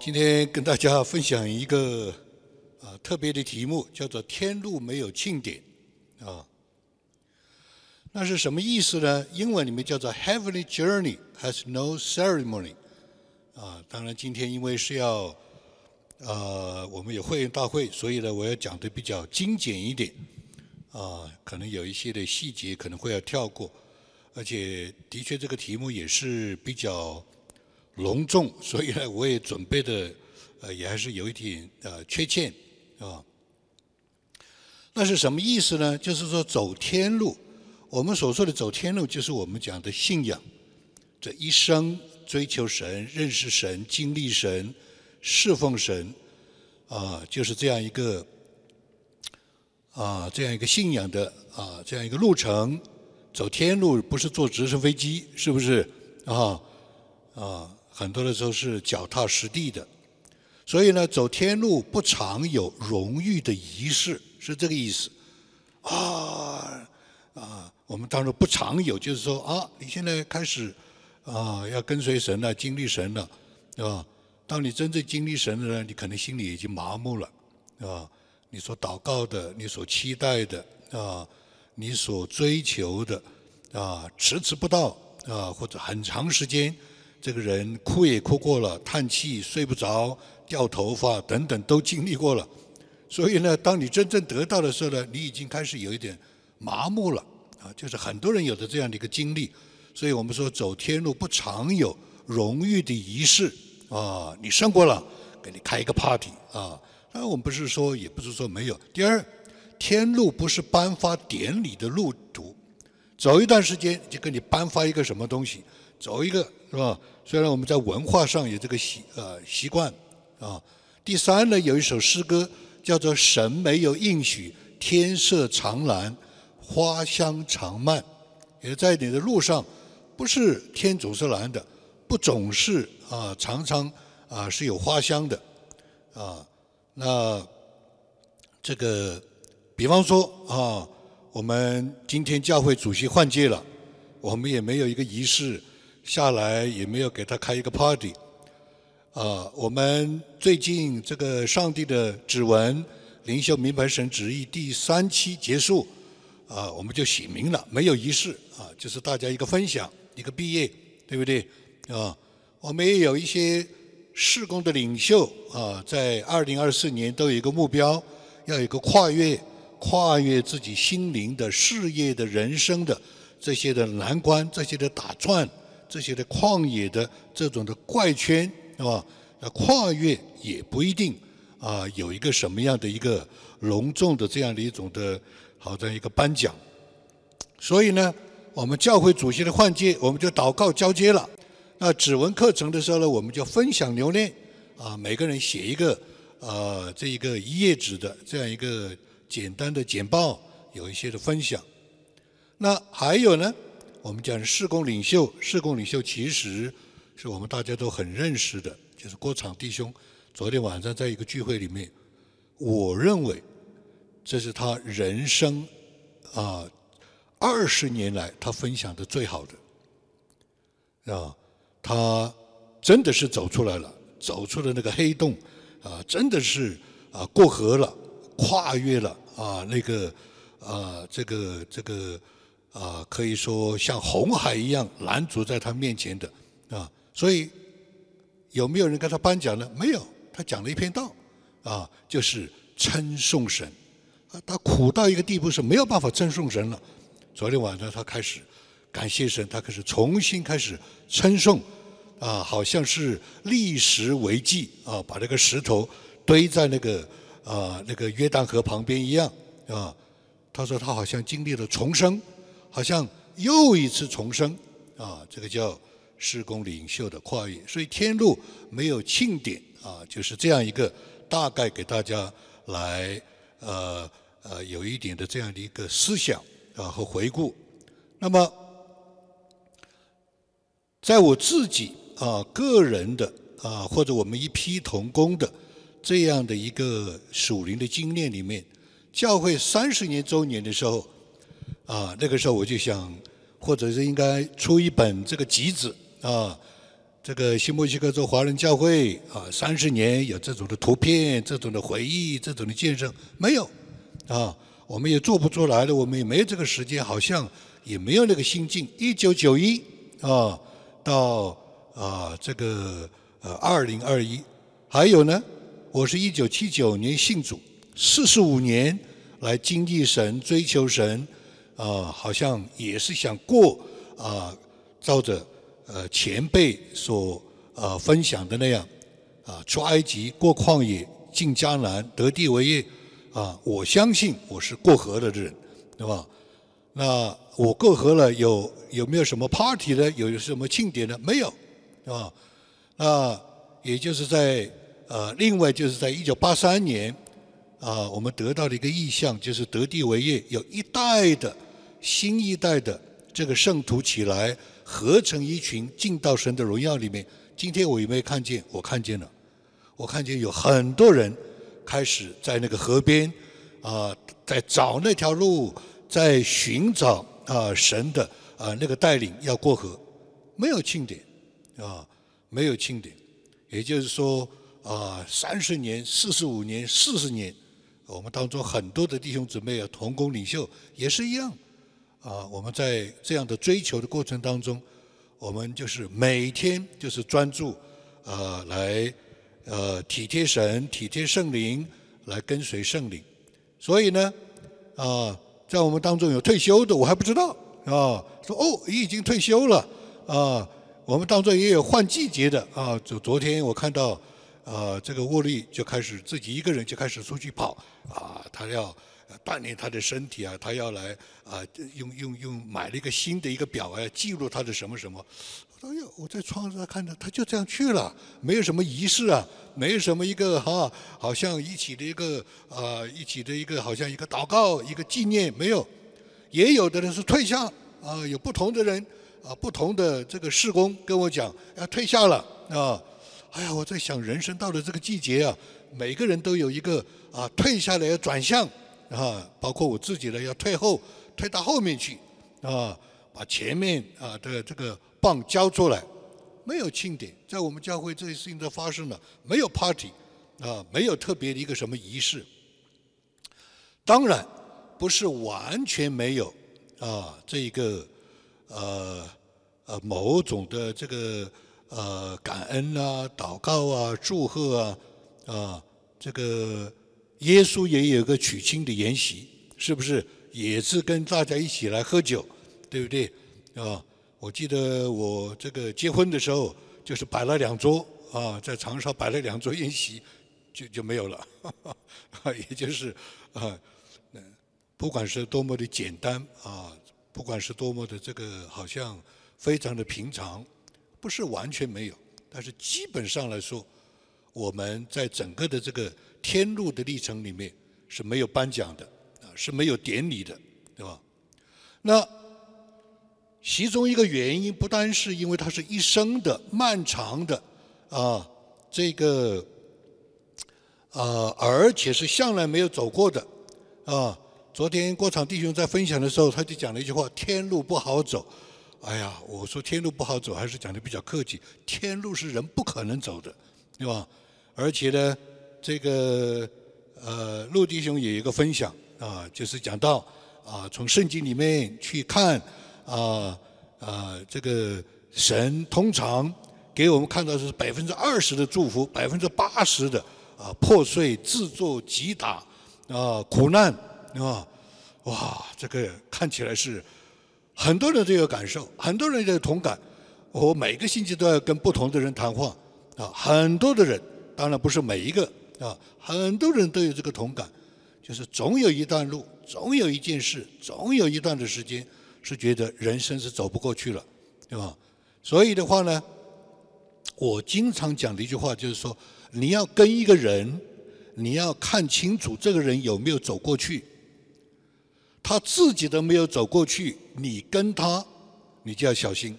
今天跟大家分享一个啊特别的题目，叫做“天路没有庆典”，啊，那是什么意思呢？英文里面叫做 “Heavenly journey has no ceremony”，啊，当然今天因为是要呃我们有会员大会，所以呢我要讲的比较精简一点，啊，可能有一些的细节可能会要跳过，而且的确这个题目也是比较。隆重，所以呢，我也准备的，呃，也还是有一点呃缺欠，啊。那是什么意思呢？就是说走天路，我们所说的走天路，就是我们讲的信仰，这一生追求神、认识神、经历神、侍奉神，啊，就是这样一个，啊，这样一个信仰的啊，这样一个路程。走天路不是坐直升飞机，是不是？啊，啊。很多的时候是脚踏实地的，所以呢，走天路不常有荣誉的仪式，是这个意思。啊啊，我们当然不常有，就是说啊，你现在开始啊要跟随神了，经历神了，对吧？当你真正经历神了呢，你可能心里已经麻木了，啊，你所祷告的，你所期待的，啊，你所追求的，啊，迟迟不到，啊，或者很长时间。这个人哭也哭过了，叹气、睡不着、掉头发等等都经历过了，所以呢，当你真正得到的时候呢，你已经开始有一点麻木了啊，就是很多人有的这样的一个经历，所以我们说走天路不常有荣誉的仪式啊，你胜过了，给你开一个 party 啊，当然我们不是说，也不是说没有。第二，天路不是颁发典礼的路途，走一段时间就给你颁发一个什么东西，走一个是吧？虽然我们在文化上有这个习呃习惯啊，第三呢，有一首诗歌叫做“神没有应许天色常蓝，花香常漫”，也在你的路上，不是天总是蓝的，不总是啊常常啊是有花香的啊。那这个，比方说啊，我们今天教会主席换届了，我们也没有一个仪式。下来也没有给他开一个 party，啊，我们最近这个上帝的指纹灵修明白神旨意第三期结束，啊，我们就写明了，没有仪式，啊，就是大家一个分享，一个毕业，对不对？啊，我们也有一些事工的领袖，啊，在二零二四年都有一个目标，要有一个跨越，跨越自己心灵的事业的人生的这些的难关，这些的打转。这些的旷野的这种的怪圈，是吧？那跨越也不一定啊，有一个什么样的一个隆重的这样的一种的，好的一个颁奖。所以呢，我们教会主席的换届，我们就祷告交接了。那指纹课程的时候呢，我们就分享留念啊，每个人写一个呃这一个一页纸的这样一个简单的简报，有一些的分享。那还有呢？我们讲事工领袖，事工领袖其实是我们大家都很认识的，就是郭场弟兄。昨天晚上在一个聚会里面，我认为这是他人生啊二十年来他分享的最好的啊，他真的是走出来了，走出了那个黑洞啊，真的是啊过河了，跨越了啊那个啊这个这个。啊，可以说像红海一样拦阻在他面前的啊，所以有没有人跟他颁奖呢？没有，他讲了一篇道，啊，就是称颂神，啊，他苦到一个地步是没有办法称颂神了。昨天晚上他开始感谢神，他开始重新开始称颂，啊，好像是立石为记啊，把那个石头堆在那个啊那个约旦河旁边一样啊。他说他好像经历了重生。好像又一次重生啊！这个叫施工领袖的跨越，所以天路没有庆典啊，就是这样一个大概给大家来呃呃有一点的这样的一个思想啊和回顾。那么在我自己啊个人的啊或者我们一批同工的这样的一个属灵的经验里面，教会三十年周年的时候。啊，那个时候我就想，或者是应该出一本这个集子啊，这个新墨西哥州华人教会啊，三十年有这种的图片、这种的回忆、这种的见证没有？啊，我们也做不出来了，我们也没有这个时间，好像也没有那个心境。一九九一啊，到啊这个呃二零二一，还有呢，我是一九七九年信主，四十五年来经历神、追求神，啊，好像也是想过啊，照着。呃，前辈所呃分享的那样，啊，出埃及过旷野，进迦南得地为业，啊，我相信我是过河的人，对吧？那我过河了，有有没有什么 party 呢？有什么庆典呢？没有，对吧？那也就是在呃，另外就是在一九八三年，啊，我们得到的一个意向，就是得地为业，有一代的新一代的这个圣徒起来。合成一群进到神的荣耀里面。今天我有没有看见？我看见了，我看见有很多人开始在那个河边啊，在找那条路，在寻找啊神的啊那个带领要过河，没有庆典啊，没有庆典。也就是说啊，三十年、四十五年、四十年，我们当中很多的弟兄姊妹啊，同工领袖也是一样。啊，我们在这样的追求的过程当中，我们就是每天就是专注，呃，来呃体贴神、体贴圣灵，来跟随圣灵。所以呢，啊，在我们当中有退休的，我还不知道啊。说哦，你已经退休了啊。我们当中也有换季节的啊。就昨天我看到，啊，这个沃利就开始自己一个人就开始出去跑啊，他要。锻炼他的身体啊，他要来啊，用用用买了一个新的一个表啊，记录他的什么什么。哎呦，我在窗子上看到，他就这样去了，没有什么仪式啊，没有什么一个哈，好像一起的一个啊，一起的一个好像一个祷告，一个纪念没有。也有的人是退下啊，有不同的人啊，不同的这个事工跟我讲要退下了啊。哎呀，我在想，人生到了这个季节啊，每个人都有一个啊，退下来转向。啊，包括我自己呢，要退后，退到后面去，啊，把前面啊的这个棒交出来，没有庆典，在我们教会这些事情都发生了，没有 party，啊，没有特别的一个什么仪式。当然，不是完全没有，啊，这一个呃呃某种的这个呃感恩啊、祷告啊、祝贺啊，啊，这个。耶稣也有个娶亲的筵席，是不是也是跟大家一起来喝酒，对不对？啊，我记得我这个结婚的时候，就是摆了两桌啊，在长沙摆了两桌宴席，就就没有了。也就是啊，不管是多么的简单啊，不管是多么的这个好像非常的平常，不是完全没有，但是基本上来说，我们在整个的这个。天路的历程里面是没有颁奖的啊，是没有典礼的，对吧？那其中一个原因不单是因为它是一生的漫长的啊，这个啊，而且是向来没有走过的啊。昨天郭场弟兄在分享的时候，他就讲了一句话：“天路不好走。”哎呀，我说天路不好走，还是讲的比较客气。天路是人不可能走的，对吧？而且呢。这个呃，陆弟兄有一个分享啊，就是讲到啊，从圣经里面去看啊啊，这个神通常给我们看到是百分之二十的祝福，百分之八十的啊破碎、制作、击打啊苦难啊，哇，这个看起来是很多人都有感受，很多人都有同感。我每个星期都要跟不同的人谈话啊，很多的人，当然不是每一个。啊，很多人都有这个同感，就是总有一段路，总有一件事，总有一段的时间，是觉得人生是走不过去了，对吧？所以的话呢，我经常讲的一句话就是说，你要跟一个人，你要看清楚这个人有没有走过去，他自己都没有走过去，你跟他，你就要小心，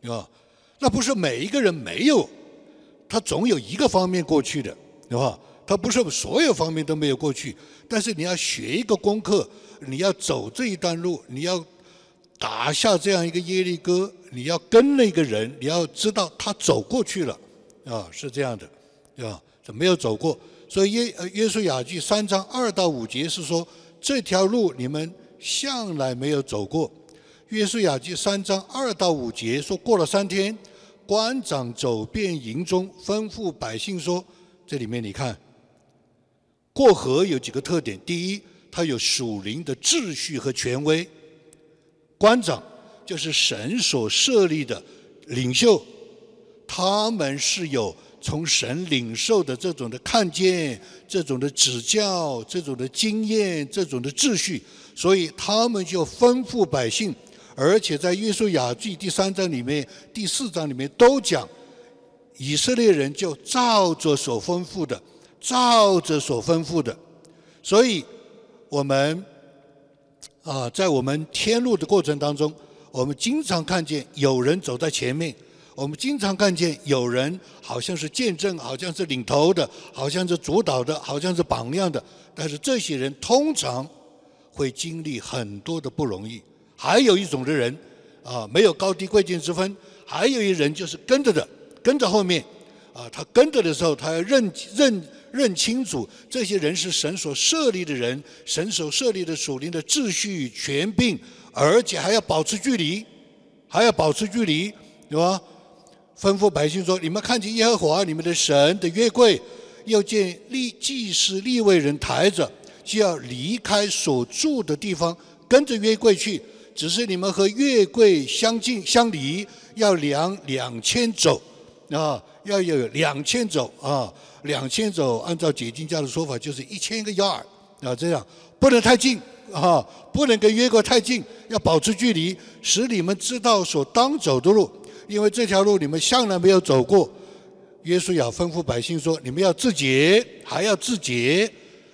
对吧？那不是每一个人没有，他总有一个方面过去的。对吧？他不是所有方面都没有过去，但是你要学一个功课，你要走这一段路，你要打下这样一个耶利哥，你要跟那个人，你要知道他走过去了，啊，是这样的，啊，没有走过。所以约约书亚记三章二到五节是说这条路你们向来没有走过。约书亚记三章二到五节说过了三天，官长走遍营中，吩咐百姓说：这里面你看，过河有几个特点，第一。他有属灵的秩序和权威，官长就是神所设立的领袖，他们是有从神领受的这种的看见、这种的指教、这种的经验、这种的秩序，所以他们就吩咐百姓，而且在约书亚记第三章里面、第四章里面都讲，以色列人就照着所吩咐的，照着所吩咐的，所以。我们啊，在我们天路的过程当中，我们经常看见有人走在前面，我们经常看见有人好像是见证，好像是领头的，好像是主导的，好像是榜样的。但是这些人通常会经历很多的不容易。还有一种的人啊，没有高低贵贱之分。还有一人就是跟着的，跟着后面啊，他跟着的时候，他要认认。认清楚，这些人是神所设立的人，神所设立的属灵的秩序、权柄，而且还要保持距离，还要保持距离，对吧？吩咐百姓说：“你们看见耶和华你们的神的约柜，要见立祭司立位人抬着，就要离开所住的地方，跟着约柜去。只是你们和约柜相近相离，要两两千走，啊，要有两千走啊。”两千走，按照解经家的说法，就是一千个 yard 啊，这样不能太近啊，不能跟约柜太近，要保持距离，使你们知道所当走的路，因为这条路你们向来没有走过。约书亚吩咐百姓说：“你们要自洁，还要自洁，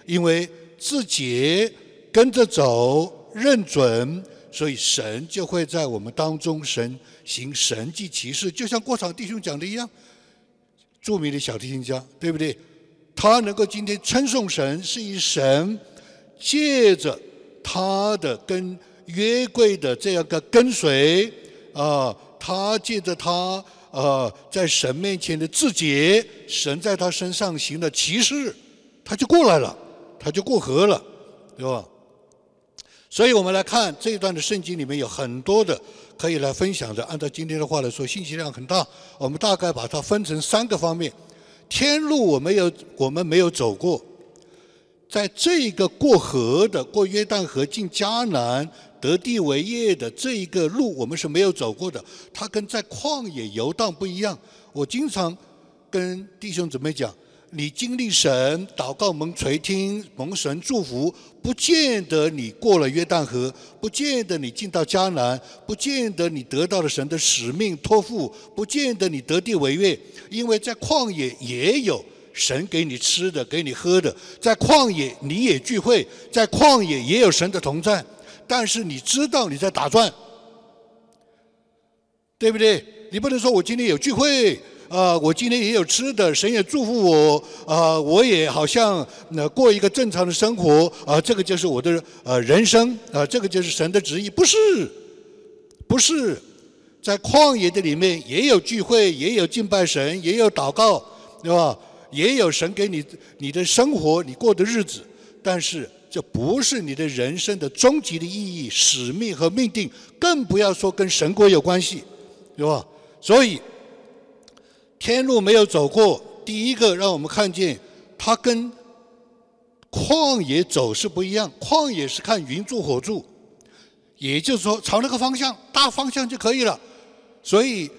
因为自洁跟着走，认准，所以神就会在我们当中神行神迹奇事，就像过场弟兄讲的一样。”著名的小提琴家，对不对？他能够今天称颂神，是以神借着他的跟约柜的这样个跟随啊，他借着他啊，在神面前的自洁，神在他身上行了奇事，他就过来了，他就过河了，对吧？所以我们来看这一段的圣经里面有很多的。可以来分享的，按照今天的话来说，信息量很大。我们大概把它分成三个方面。天路我没有，我们没有走过。在这一个过河的、过约旦河进迦南、得地为业的这一个路，我们是没有走过的。它跟在旷野游荡不一样。我经常跟弟兄姊妹讲。你经历神祷告蒙垂听蒙神祝福，不见得你过了约旦河，不见得你进到迦南，不见得你得到了神的使命托付，不见得你得地为业，因为在旷野也有神给你吃的，给你喝的，在旷野你也聚会，在旷野也有神的同在，但是你知道你在打转，对不对？你不能说我今天有聚会。啊，我今天也有吃的，神也祝福我，啊，我也好像那过一个正常的生活，啊，这个就是我的呃人生，啊，这个就是神的旨意，不是，不是，在旷野的里面也有聚会，也有敬拜神，也有祷告，对吧？也有神给你你的生活，你过的日子，但是这不是你的人生的终极的意义、使命和命定，更不要说跟神国有关系，对吧？所以。天路没有走过，第一个让我们看见，它跟旷野走是不一样。旷野是看云柱火柱，也就是说朝那个方向，大方向就可以了。所以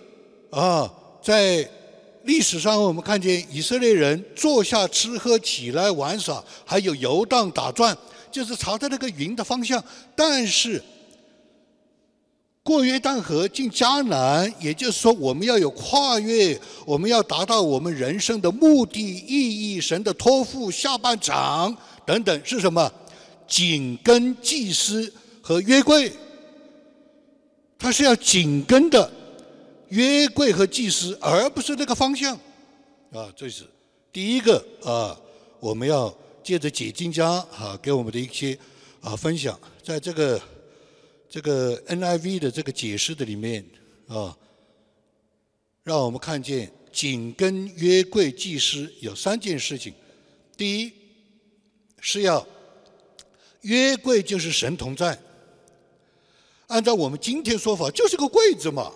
啊，在历史上我们看见以色列人坐下吃喝，起来玩耍，还有游荡打转，就是朝着那个云的方向。但是过约旦河进迦南，也就是说，我们要有跨越，我们要达到我们人生的目的、意义、神的托付、下半场等等，是什么？紧跟祭司和约柜，它是要紧跟的约柜和祭司，而不是那个方向。啊，这是第一个啊，我们要借着解经家啊给我们的一些啊分享，在这个。这个 NIV 的这个解释的里面，啊，让我们看见紧跟约柜祭司有三件事情。第一是要约柜就是神同在，按照我们今天说法，就是个柜子嘛，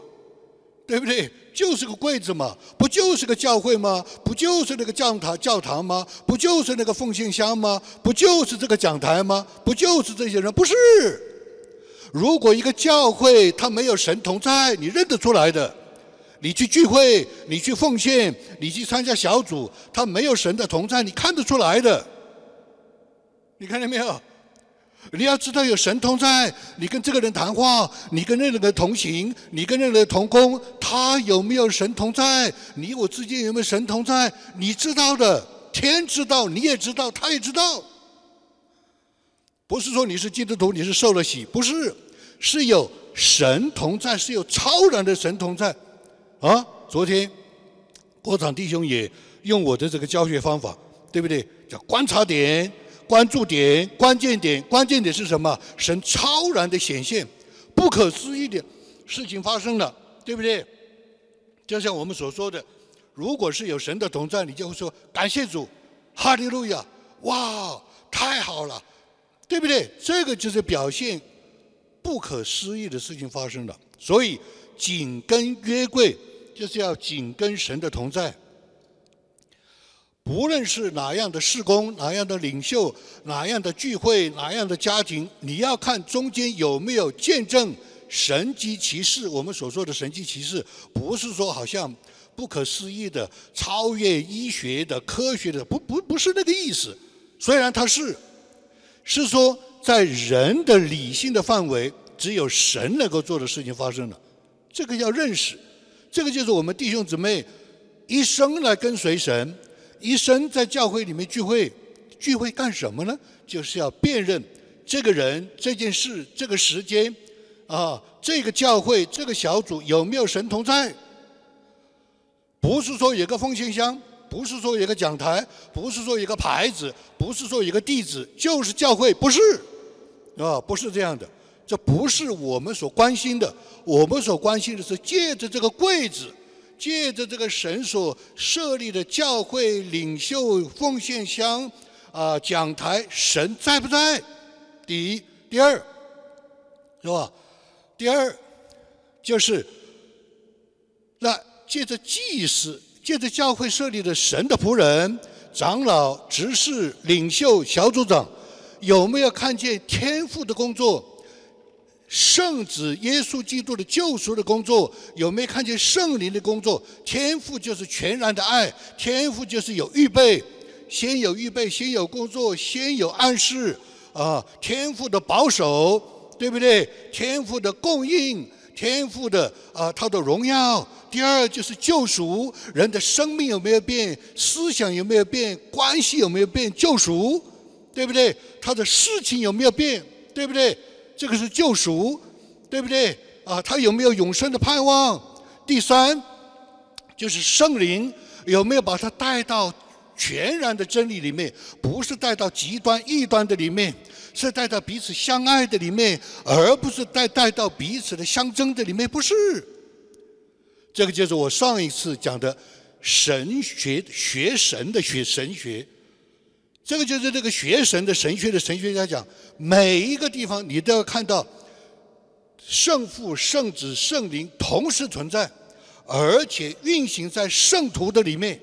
对不对？就是个柜子嘛，不就是个教会吗？不就是那个教堂教堂吗？不就是那个奉献箱吗？不就是这个讲台吗？不就是这些人？不是。如果一个教会它没有神同在，你认得出来的。你去聚会，你去奉献，你去参加小组，它没有神的同在，你看得出来的。你看见没有？你要知道有神同在，你跟这个人谈话，你跟那个人同行，你跟那个人同工，他有没有神同在？你我之间有没有神同在？你知道的，天知道，你也知道，他也知道。不是说你是基督徒，你是受了洗，不是，是有神同在，是有超然的神同在。啊，昨天国长弟兄也用我的这个教学方法，对不对？叫观察点。关注点、关键点、关键点是什么？神超然的显现，不可思议的事情发生了，对不对？就像我们所说的，如果是有神的同在，你就会说感谢主，哈利路亚，哇，太好了，对不对？这个就是表现不可思议的事情发生了。所以紧跟约柜，就是要紧跟神的同在。不论是哪样的事工、哪样的领袖、哪样的聚会、哪样的家庭，你要看中间有没有见证神迹奇事。我们所说的神迹奇事，不是说好像不可思议的、超越医学的、科学的，不不不是那个意思。虽然它是，是说在人的理性的范围，只有神能够做的事情发生了。这个要认识，这个就是我们弟兄姊妹一生来跟随神。一生在教会里面聚会，聚会干什么呢？就是要辨认这个人、这件事、这个时间，啊，这个教会、这个小组有没有神同在？不是说有个奉献箱，不是说有个讲台，不是说有个牌子，不是说有个地址，就是教会，不是，啊，不是这样的，这不是我们所关心的。我们所关心的是借着这个柜子。借着这个神所设立的教会领袖奉献箱啊讲台，神在不在？第一，第二，是吧？第二就是那借着祭司，借着教会设立的神的仆人、长老、执事、领袖、小组长，有没有看见天赋的工作？圣子耶稣基督的救赎的工作，有没有看见圣灵的工作？天赋就是全然的爱，天赋就是有预备，先有预备，先有工作，先有暗示啊！天赋的保守，对不对？天赋的供应，天赋的啊，他的荣耀。第二就是救赎，人的生命有没有变？思想有没有变？关系有没有变？救赎，对不对？他的事情有没有变？对不对？这个是救赎，对不对？啊，他有没有永生的盼望？第三，就是圣灵有没有把他带到全然的真理里面？不是带到极端异端的里面，是带到彼此相爱的里面，而不是带带到彼此的相争的里面。不是，这个就是我上一次讲的神学学神的学神学。这个就是这个学神的神学的神学家讲，每一个地方你都要看到圣父、圣子、圣灵同时存在，而且运行在圣徒的里面。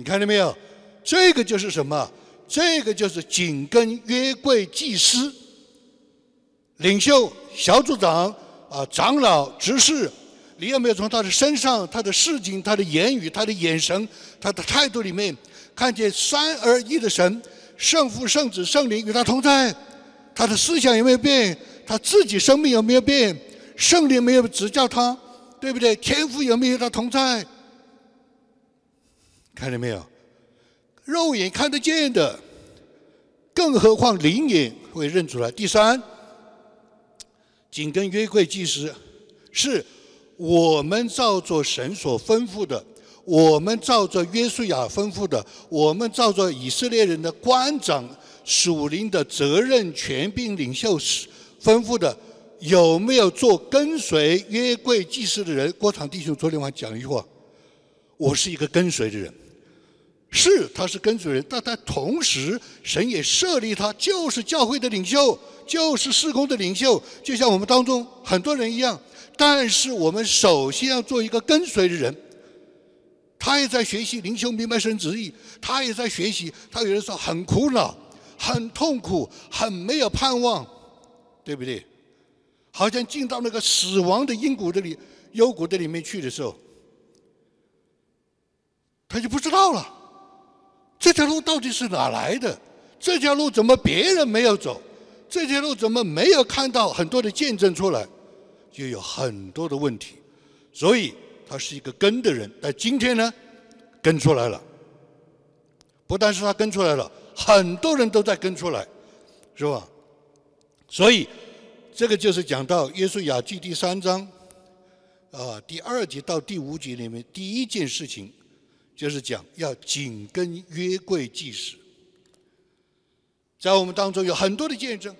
你看到没有？这个就是什么？这个就是紧跟约柜祭司、领袖、小组长啊、长老、执事，你有没有从他的身上、他的事情、他的言语、他的眼神、他的态度里面？看见三而一的神，圣父、圣子、圣灵与他同在，他的思想有没有变？他自己生命有没有变？圣灵没有指教他，对不对？天赋有没有与他同在？看见没有？肉眼看得见的，更何况灵眼会认出来。第三，紧跟约柜祭司，是我们照着神所吩咐的。我们照着约书亚吩咐的，我们照着以色列人的官长属灵的责任权柄领袖吩咐的，有没有做跟随约柜祭司的人？郭长弟兄昨天晚上讲一句话：我是一个跟随的人。是，他是跟随人，但他同时，神也设立他，就是教会的领袖，就是事工的领袖，就像我们当中很多人一样。但是我们首先要做一个跟随的人。他也在学习灵修明白神旨意，他也在学习。他有的时候很苦恼、很痛苦、很没有盼望，对不对？好像进到那个死亡的阴谷的里、幽谷的里面去的时候，他就不知道了。这条路到底是哪来的？这条路怎么别人没有走？这条路怎么没有看到很多的见证出来？就有很多的问题。所以他是一个跟的人，但今天呢，跟出来了。不但是他跟出来了，很多人都在跟出来，是吧？所以这个就是讲到《耶稣雅记》第三章啊第二节到第五节里面第一件事情。就是讲要紧跟约柜祭祀，在我们当中有很多的见证，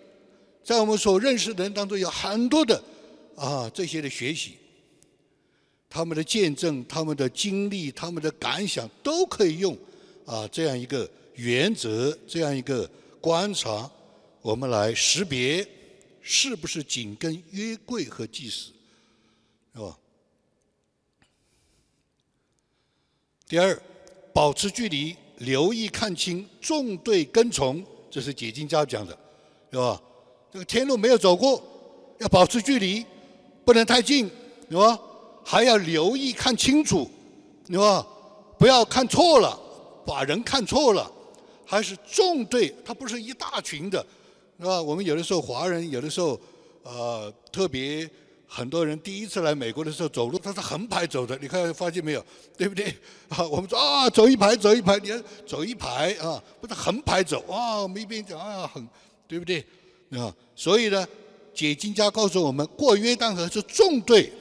在我们所认识的人当中有很多的啊这些的学习，他们的见证、他们的经历、他们的感想都可以用啊这样一个原则、这样一个观察，我们来识别是不是紧跟约柜和祭祀，是吧？第二，保持距离，留意看清，纵队跟从，这是解经家讲的，是吧？这个天路没有走过，要保持距离，不能太近，是吧？还要留意看清楚，是吧？不要看错了，把人看错了，还是纵队，它不是一大群的，是吧？我们有的时候华人，有的时候，呃，特别。很多人第一次来美国的时候走路，他是横排走的，你看发现没有？对不对？啊，我们说啊，走一排，走一排，你看走一排啊，不是横排走啊，我们一边讲啊，很，对不对？啊，所以呢，解经家告诉我们，过约旦河是纵队，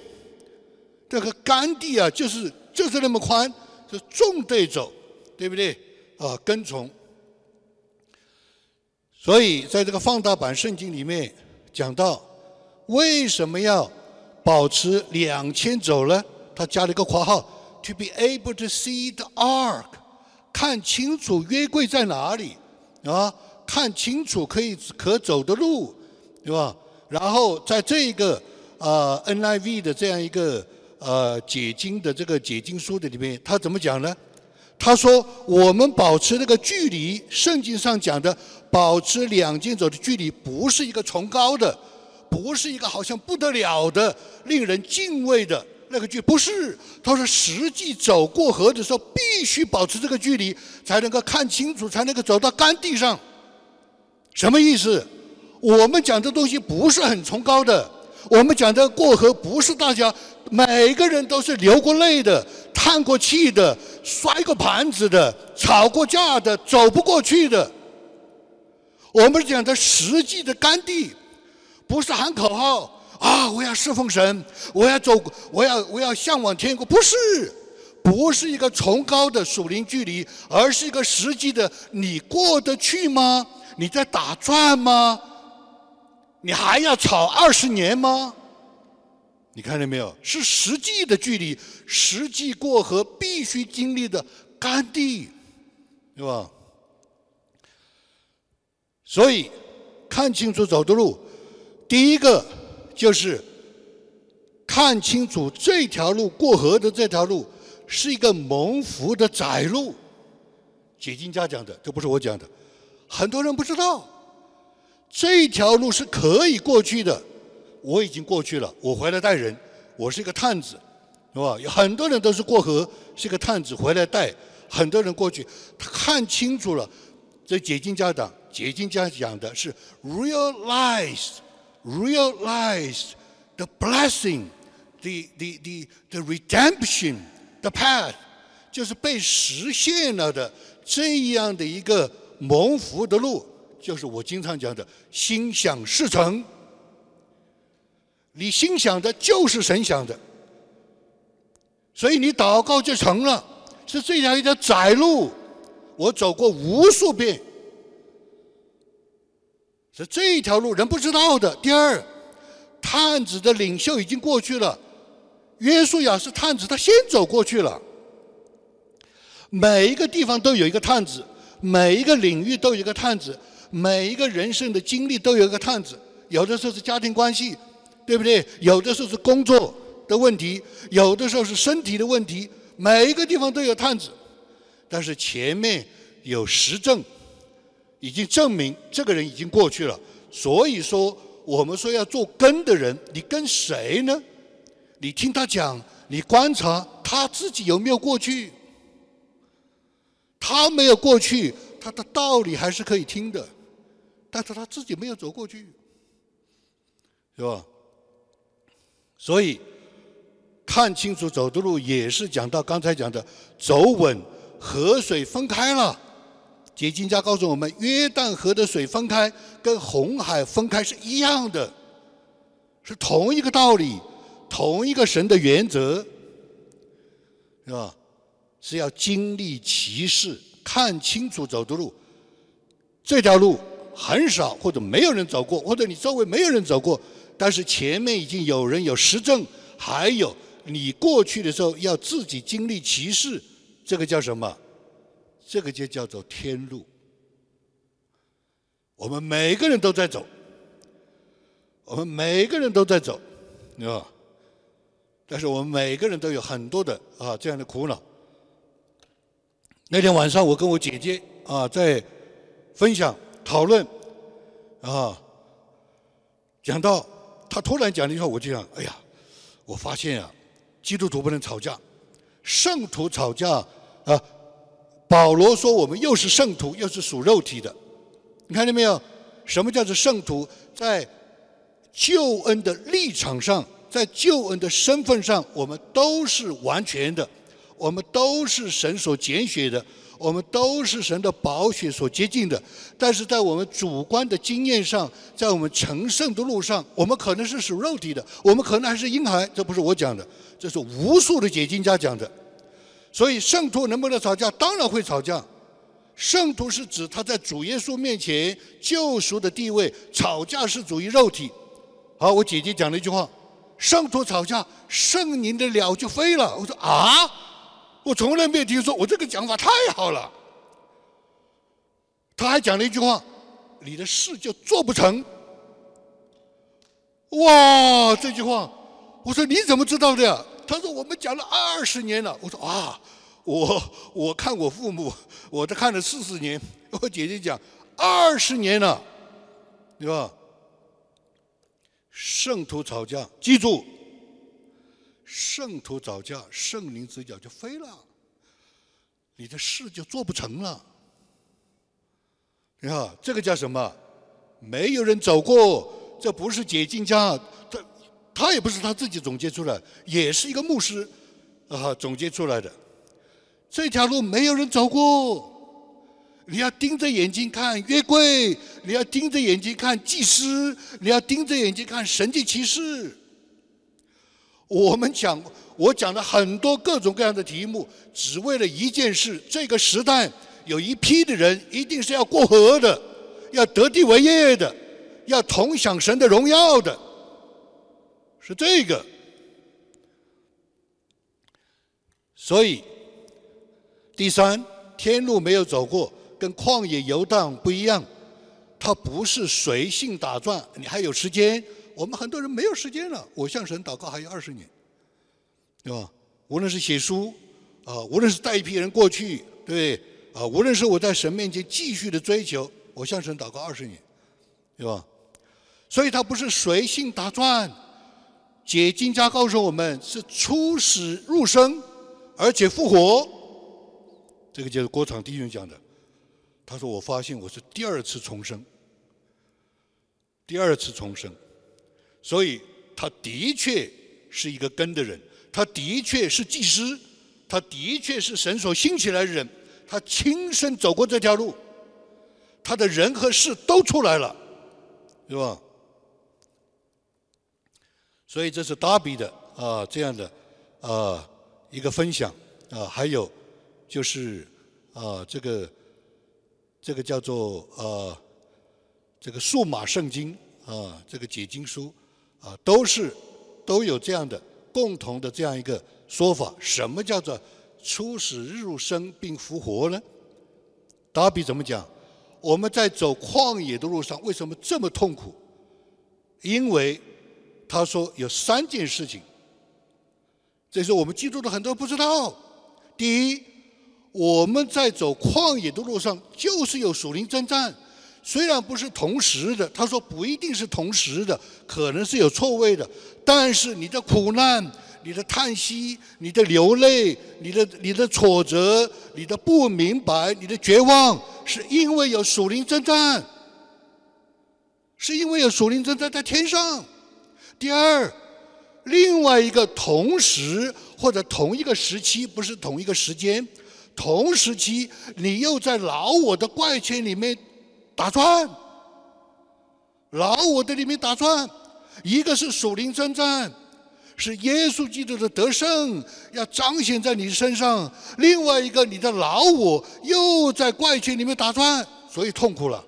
这个干地啊，就是就是那么宽，是纵队走，对不对？啊，跟从。所以在这个放大版圣经里面讲到，为什么要？保持两千走了，他加了一个括号，to be able to see the ark，看清楚约柜在哪里，啊，看清楚可以可走的路，对吧？然后在这个呃 NIV 的这样一个呃解经的这个解经书的里面，他怎么讲呢？他说我们保持那个距离，圣经上讲的保持两千走的距离，不是一个崇高的。不是一个好像不得了的、令人敬畏的那个距，不是。他说，实际走过河的时候，必须保持这个距离，才能够看清楚，才能够走到干地上。什么意思？我们讲的东西不是很崇高的，我们讲的过河不是大家每个人都是流过泪的、叹过气的、摔过盘子的、吵过架的、走不过去的。我们讲的实际的干地。不是喊口号啊！我要侍奉神，我要走，我要我要向往天国。不是，不是一个崇高的属灵距离，而是一个实际的。你过得去吗？你在打转吗？你还要吵二十年吗？你看见没有？是实际的距离，实际过河必须经历的干地，对吧？所以看清楚走的路。第一个就是看清楚这条路过河的这条路是一个蒙福的窄路，解经家讲的，这不是我讲的。很多人不知道这条路是可以过去的，我已经过去了，我回来带人，我是一个探子，是吧？有很多人都是过河，是个探子回来带很多人过去，看清楚了。这解经家讲，解经家讲的是 realize。Realize the blessing, the, the, the, the redemption, the path，就是被实现了的这样的一个蒙福的路，就是我经常讲的心想事成。你心想的就是神想的，所以你祷告就成了。是这样一条窄路，我走过无数遍。是这一条路人不知道的。第二，探子的领袖已经过去了，约书亚是探子，他先走过去了。每一个地方都有一个探子，每一个领域都有一个探子，每一个人生的经历都有一个探子。有的时候是家庭关系，对不对？有的时候是工作的问题，有的时候是身体的问题。每一个地方都有探子，但是前面有实证，已经证明这个人已经过去了。所以说，我们说要做跟的人，你跟谁呢？你听他讲，你观察他自己有没有过去。他没有过去，他的道理还是可以听的，但是他自己没有走过去，是吧？所以看清楚走的路，也是讲到刚才讲的走稳，河水分开了。解经家告诉我们，约旦河的水分开，跟红海分开是一样的，是同一个道理，同一个神的原则，是吧？是要经历歧视，看清楚走的路。这条路很少或者没有人走过，或者你周围没有人走过，但是前面已经有人有实证，还有你过去的时候要自己经历歧视，这个叫什么？这个就叫做天路。我们每个人都在走，我们每个人都在走，对吧？但是我们每个人都有很多的啊这样的苦恼。那天晚上，我跟我姐姐啊在分享讨论啊，讲到她突然讲了一句话，我就想，哎呀，我发现啊，基督徒不能吵架，圣徒吵架啊。保罗说，我们又是圣徒，又是属肉体的，你看见没有？什么叫做圣徒？在救恩的立场上，在救恩的身份上，我们都是完全的。我们都是神所拣选的，我们都是神的宝血所洁净的。但是在我们主观的经验上，在我们成圣的路上，我们可能是属肉体的，我们可能还是婴孩。这不是我讲的，这是无数的解经家讲的。所以圣徒能不能吵架？当然会吵架。圣徒是指他在主耶稣面前救赎的地位，吵架是属于肉体。好，我姐姐讲了一句话：圣徒吵架，圣灵的鸟就飞了。我说啊。我从来没有听说，我这个讲法太好了。他还讲了一句话：“你的事就做不成。”哇，这句话，我说你怎么知道的呀？他说我们讲了二十年了。我说啊，我我看我父母，我都看了四十年。我姐姐讲二十年了，对吧？圣徒吵架，记住。圣徒吵架，圣灵之脚就飞了，你的事就做不成了。你看，这个叫什么？没有人走过，这不是解禁家，这他也不是他自己总结出来，也是一个牧师啊总结出来的。这条路没有人走过，你要盯着眼睛看约柜，你要盯着眼睛看祭司，你要盯着眼睛看神迹骑士。我们讲，我讲了很多各种各样的题目，只为了一件事：这个时代有一批的人一定是要过河的，要得地为业的，要同享神的荣耀的，是这个。所以，第三，天路没有走过，跟旷野游荡不一样，它不是随性打转，你还有时间。我们很多人没有时间了。我向神祷告还有二十年，对吧？无论是写书，啊，无论是带一批人过去，对，啊，无论是我在神面前继续的追求，我向神祷告二十年，对吧？所以他不是随性打转。解经家告诉我们是出死入生，而且复活。这个就是郭场弟兄讲的。他说：“我发现我是第二次重生，第二次重生。”所以他的确是一个根的人，他的确是祭司，他的确是神所兴起来的人，他亲身走过这条路，他的人和事都出来了，是吧？所以这是达比的啊这样的啊一个分享啊，还有就是啊这个这个叫做啊这个数码圣经啊这个解经书。啊，都是都有这样的共同的这样一个说法。什么叫做初始入生并复活呢？达比怎么讲？我们在走旷野的路上，为什么这么痛苦？因为他说有三件事情，这是我们基督的很多不知道。第一，我们在走旷野的路上，就是有属灵征战，虽然不是同时的，他说不一定是同时的，可能是有错位的，但是你的苦难。你的叹息，你的流泪，你的你的挫折，你的不明白，你的绝望，是因为有属灵征战，是因为有属灵征战在天上。第二，另外一个同时或者同一个时期，不是同一个时间，同时期你又在老我的怪圈里面打转，老我的里面打转，一个是属灵征战。是耶稣基督的得胜要彰显在你身上，另外一个你的老我又在怪圈里面打转，所以痛苦了。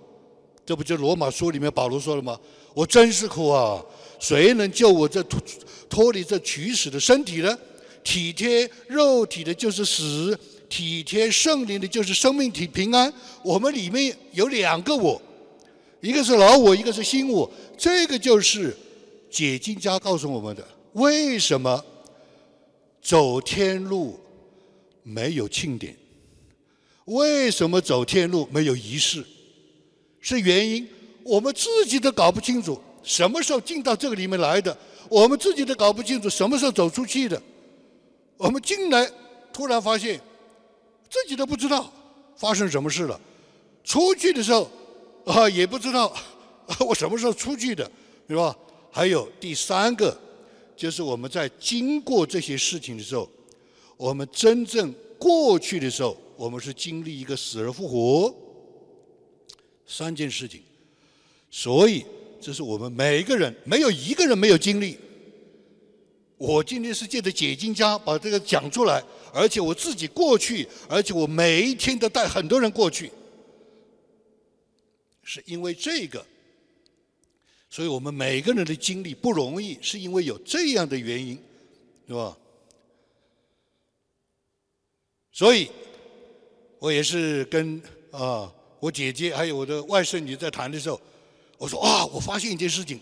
这不就罗马书里面保罗说了吗？我真是苦啊！谁能救我这脱脱离这取死的身体呢？体贴肉体的就是死，体贴圣灵的就是生命体平安。我们里面有两个我，一个是老我，一个是新我。这个就是解经家告诉我们的。为什么走天路没有庆典？为什么走天路没有仪式？是原因我们自己都搞不清楚什么时候进到这个里面来的，我们自己都搞不清楚什么时候走出去的。我们进来突然发现自己都不知道发生什么事了，出去的时候啊也不知道我什么时候出去的，对吧？还有第三个。就是我们在经过这些事情的时候，我们真正过去的时候，我们是经历一个死而复活三件事情，所以这是我们每一个人没有一个人没有经历。我今天是借着解经家把这个讲出来，而且我自己过去，而且我每一天都带很多人过去，是因为这个。所以我们每个人的经历不容易，是因为有这样的原因，是吧？所以，我也是跟啊我姐姐还有我的外甥女在谈的时候，我说啊，我发现一件事情，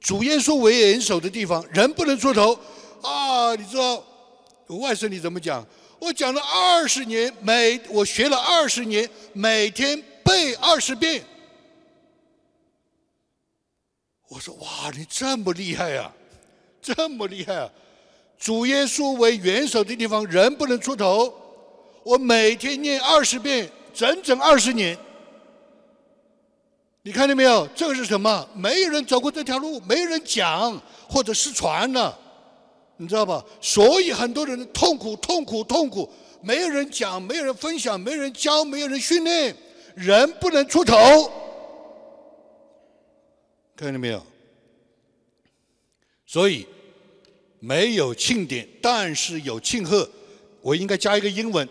主耶稣为人首的地方，人不能出头啊！你知道我外甥女怎么讲？我讲了二十年，每我学了二十年，每天背二十遍。我说哇，你这么厉害呀，这么厉害啊！主耶稣为元首的地方，人不能出头。我每天念二十遍，整整二十年。你看见没有？这个是什么？没有人走过这条路，没有人讲，或者失传了，你知道吧？所以很多人痛苦，痛苦，痛苦。没有人讲，没有人分享，没有人教，没有人训练，人不能出头。看见没有？所以没有庆典，但是有庆贺。我应该加一个英文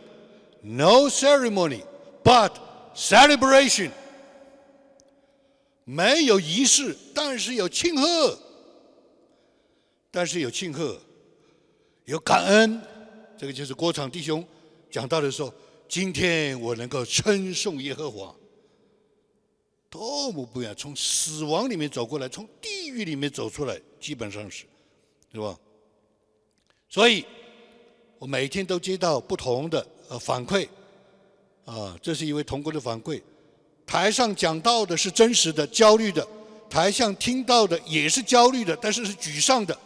：No ceremony, but celebration。没有仪式，但是有庆贺。但是有庆贺，有感恩。这个就是郭场弟兄讲到的说，今天我能够称颂耶和华。多么不一样！从死亡里面走过来，从地狱里面走出来，基本上是，是吧？所以，我每天都接到不同的呃反馈，啊，这是一位同工的反馈。台上讲到的是真实的、焦虑的；台下听到的也是焦虑的，但是是沮丧的，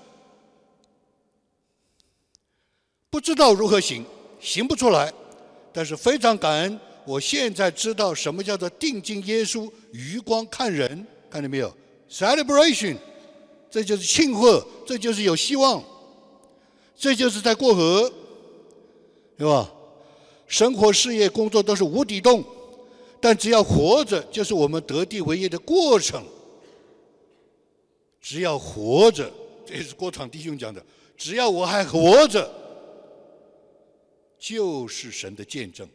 不知道如何行，行不出来，但是非常感恩。我现在知道什么叫做定睛耶稣，余光看人，看到没有？Celebration，这就是庆贺，这就是有希望，这就是在过河，对吧？生活、事业、工作都是无底洞，但只要活着，就是我们得地为业的过程。只要活着，这是郭场弟兄讲的，只要我还活着，就是神的见证。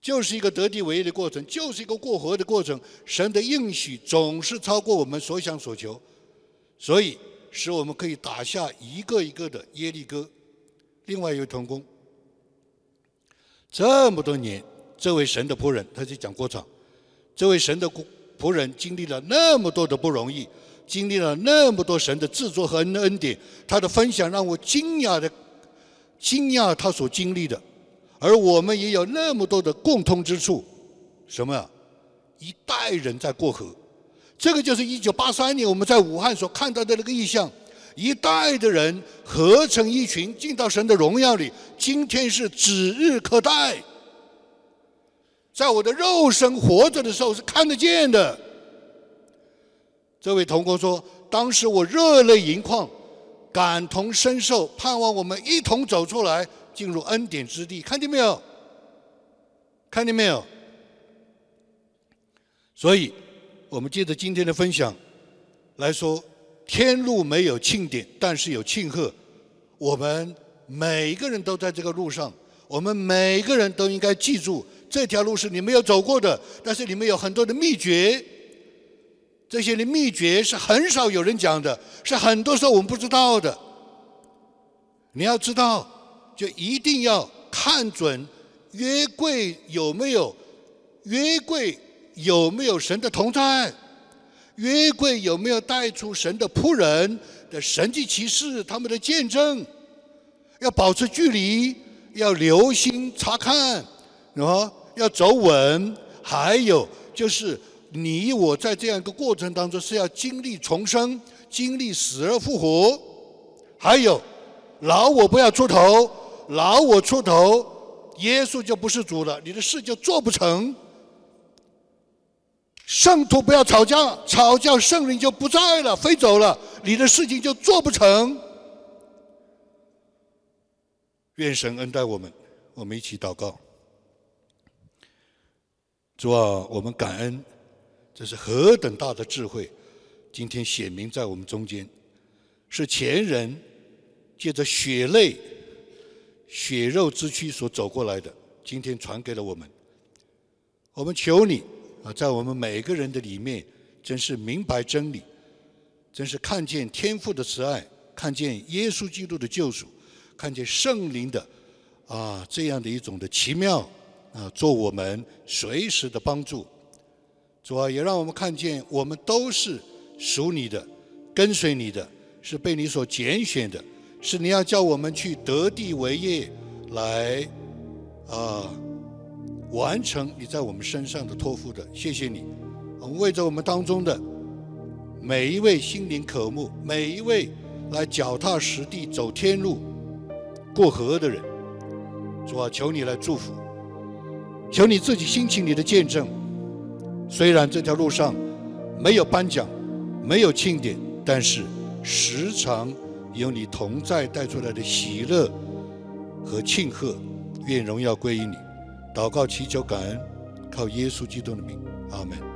就是一个得地为业的过程，就是一个过河的过程。神的应许总是超过我们所想所求，所以使我们可以打下一个一个的耶利哥。另外一位同工，这么多年，这位神的仆人，他就讲过场，这位神的仆仆人经历了那么多的不容易，经历了那么多神的制作和恩恩典，他的分享让我惊讶的惊讶他所经历的，而我们也有那么多的共通之处，什么？一代人在过河，这个就是一九八三年我们在武汉所看到的那个意象，一代的人合成一群进到神的荣耀里，今天是指日可待。在我的肉身活着的时候是看得见的。这位同工说：“当时我热泪盈眶，感同身受，盼望我们一同走出来，进入恩典之地。看见没有？看见没有？所以，我们借着今天的分享来说，天路没有庆典，但是有庆贺。我们每个人都在这个路上，我们每个人都应该记住。”这条路是你没有走过的，但是里面有很多的秘诀。这些的秘诀是很少有人讲的，是很多时候我们不知道的。你要知道，就一定要看准约柜有没有约柜有没有神的同在，约柜有没有带出神的仆人的神迹奇事，他们的见证。要保持距离，要留心查看，啊。要走稳，还有就是你我在这样一个过程当中是要经历重生，经历死而复活，还有老我不要出头，老我出头，耶稣就不是主了，你的事就做不成。圣徒不要吵架，吵架圣灵就不在了，飞走了，你的事情就做不成。愿神恩待我们，我们一起祷告。主啊，我们感恩，这是何等大的智慧！今天显明在我们中间，是前人借着血泪、血肉之躯所走过来的，今天传给了我们。我们求你啊，在我们每个人的里面，真是明白真理，真是看见天父的慈爱，看见耶稣基督的救赎，看见圣灵的啊这样的一种的奇妙。啊，做我们随时的帮助，主啊，也让我们看见，我们都是属你的，跟随你的，是被你所拣选的，是你要叫我们去得地为业，来啊完成你在我们身上的托付的。谢谢你，我们为着我们当中的每一位心灵渴慕，每一位来脚踏实地走天路、过河的人，主啊，求你来祝福。求你自己心情你的见证，虽然这条路上没有颁奖，没有庆典，但是时常有你同在带出来的喜乐和庆贺，愿荣耀归于你。祷告祈求感恩，靠耶稣基督的名，阿门。